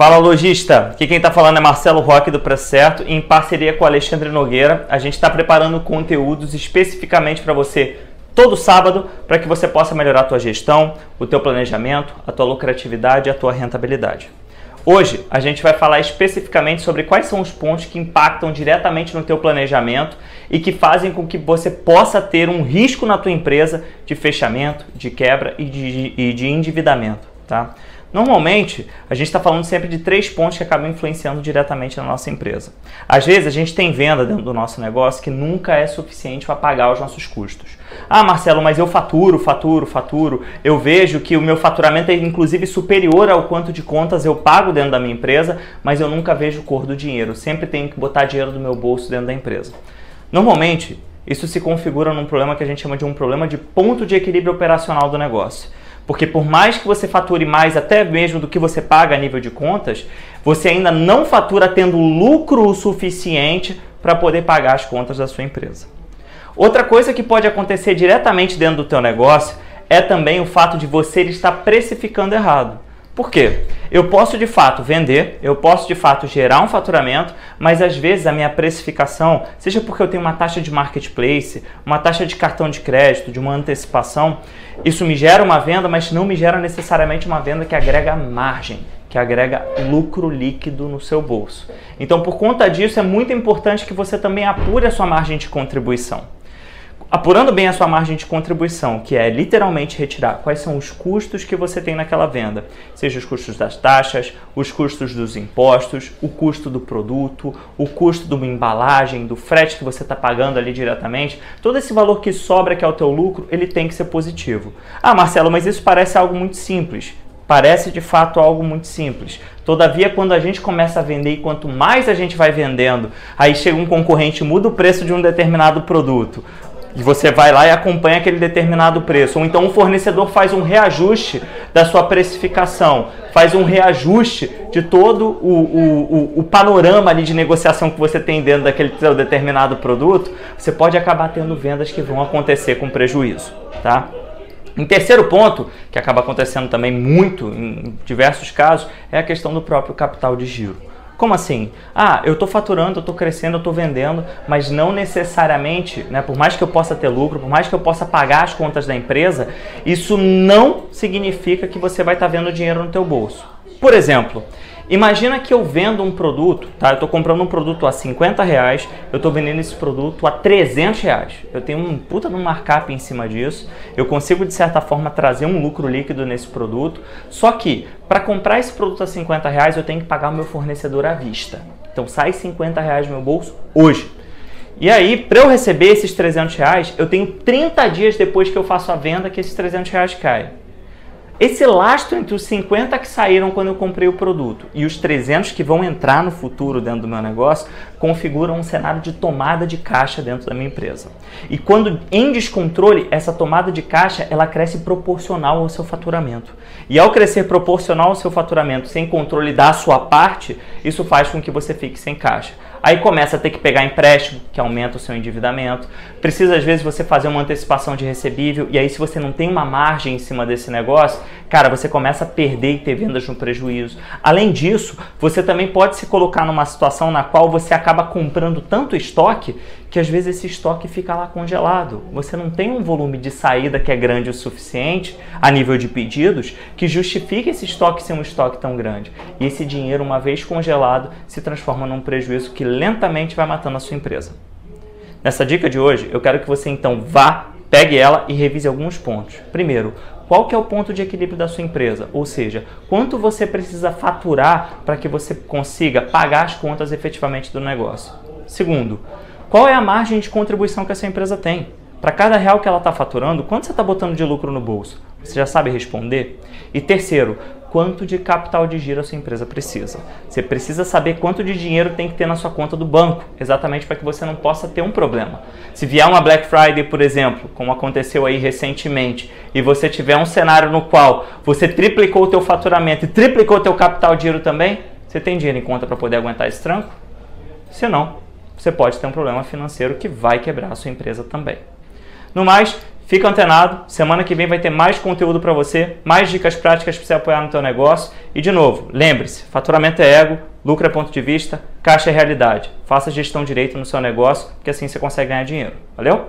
Fala lojista, aqui quem está falando é Marcelo Roque do Preço Certo e em parceria com Alexandre Nogueira, a gente está preparando conteúdos especificamente para você todo sábado para que você possa melhorar a tua gestão, o teu planejamento, a tua lucratividade e a tua rentabilidade. Hoje a gente vai falar especificamente sobre quais são os pontos que impactam diretamente no teu planejamento e que fazem com que você possa ter um risco na tua empresa de fechamento, de quebra e de, e de endividamento, tá? Normalmente, a gente está falando sempre de três pontos que acabam influenciando diretamente na nossa empresa. Às vezes, a gente tem venda dentro do nosso negócio que nunca é suficiente para pagar os nossos custos. Ah, Marcelo, mas eu faturo, faturo, faturo. Eu vejo que o meu faturamento é inclusive superior ao quanto de contas eu pago dentro da minha empresa, mas eu nunca vejo cor do dinheiro. Sempre tenho que botar dinheiro do meu bolso dentro da empresa. Normalmente, isso se configura num problema que a gente chama de um problema de ponto de equilíbrio operacional do negócio. Porque por mais que você fature mais, até mesmo do que você paga a nível de contas, você ainda não fatura tendo lucro o suficiente para poder pagar as contas da sua empresa. Outra coisa que pode acontecer diretamente dentro do teu negócio é também o fato de você estar precificando errado. Por quê? Eu posso de fato vender, eu posso de fato gerar um faturamento, mas às vezes a minha precificação, seja porque eu tenho uma taxa de marketplace, uma taxa de cartão de crédito, de uma antecipação, isso me gera uma venda, mas não me gera necessariamente uma venda que agrega margem, que agrega lucro líquido no seu bolso. Então, por conta disso, é muito importante que você também apure a sua margem de contribuição. Apurando bem a sua margem de contribuição, que é literalmente retirar quais são os custos que você tem naquela venda, seja os custos das taxas, os custos dos impostos, o custo do produto, o custo de uma embalagem, do frete que você está pagando ali diretamente, todo esse valor que sobra que é o teu lucro, ele tem que ser positivo. Ah, Marcelo, mas isso parece algo muito simples. Parece de fato algo muito simples. Todavia, quando a gente começa a vender e quanto mais a gente vai vendendo, aí chega um concorrente, muda o preço de um determinado produto e você vai lá e acompanha aquele determinado preço. Ou então o fornecedor faz um reajuste da sua precificação, faz um reajuste de todo o, o, o, panorama ali de negociação que você tem dentro daquele seu determinado produto, você pode acabar tendo vendas que vão acontecer com prejuízo, tá? Em terceiro ponto, que acaba acontecendo também muito em diversos casos, é a questão do próprio capital de giro. Como assim? Ah, eu estou faturando, eu estou crescendo, eu estou vendendo, mas não necessariamente, né, por mais que eu possa ter lucro, por mais que eu possa pagar as contas da empresa, isso não significa que você vai estar tá vendo dinheiro no teu bolso. Por exemplo, Imagina que eu vendo um produto, tá? Eu estou comprando um produto a 50 reais, eu estou vendendo esse produto a 300 reais. Eu tenho um puta de um markup em cima disso, eu consigo de certa forma trazer um lucro líquido nesse produto, só que para comprar esse produto a 50 reais eu tenho que pagar o meu fornecedor à vista. Então sai 50 reais do meu bolso hoje. E aí, para eu receber esses 300 reais, eu tenho 30 dias depois que eu faço a venda que esses 300 reais caem. Esse lastro entre os 50 que saíram quando eu comprei o produto e os 300 que vão entrar no futuro dentro do meu negócio configuram um cenário de tomada de caixa dentro da minha empresa. E quando em descontrole, essa tomada de caixa ela cresce proporcional ao seu faturamento. E ao crescer proporcional ao seu faturamento sem controle da sua parte, isso faz com que você fique sem caixa. Aí começa a ter que pegar empréstimo, que aumenta o seu endividamento. Precisa, às vezes, você fazer uma antecipação de recebível. E aí, se você não tem uma margem em cima desse negócio, cara, você começa a perder e ter vendas no prejuízo. Além disso, você também pode se colocar numa situação na qual você acaba comprando tanto estoque que às vezes esse estoque fica lá congelado. Você não tem um volume de saída que é grande o suficiente a nível de pedidos que justifique esse estoque ser um estoque tão grande. E esse dinheiro, uma vez congelado, se transforma num prejuízo que lentamente vai matando a sua empresa. Nessa dica de hoje, eu quero que você então vá, pegue ela e revise alguns pontos. Primeiro, qual que é o ponto de equilíbrio da sua empresa? Ou seja, quanto você precisa faturar para que você consiga pagar as contas efetivamente do negócio? Segundo, qual é a margem de contribuição que essa empresa tem? Para cada real que ela está faturando, quanto você está botando de lucro no bolso? Você já sabe responder? E terceiro, quanto de capital de giro a sua empresa precisa. Você precisa saber quanto de dinheiro tem que ter na sua conta do banco, exatamente para que você não possa ter um problema. Se vier uma Black Friday, por exemplo, como aconteceu aí recentemente, e você tiver um cenário no qual você triplicou o teu faturamento e triplicou o teu capital de giro também, você tem dinheiro em conta para poder aguentar esse tranco? Se não, você pode ter um problema financeiro que vai quebrar a sua empresa também. No mais, Fica antenado, semana que vem vai ter mais conteúdo para você, mais dicas práticas para você apoiar no teu negócio. E de novo, lembre-se, faturamento é ego, lucro é ponto de vista, caixa é realidade. Faça gestão direito no seu negócio, porque assim você consegue ganhar dinheiro. Valeu?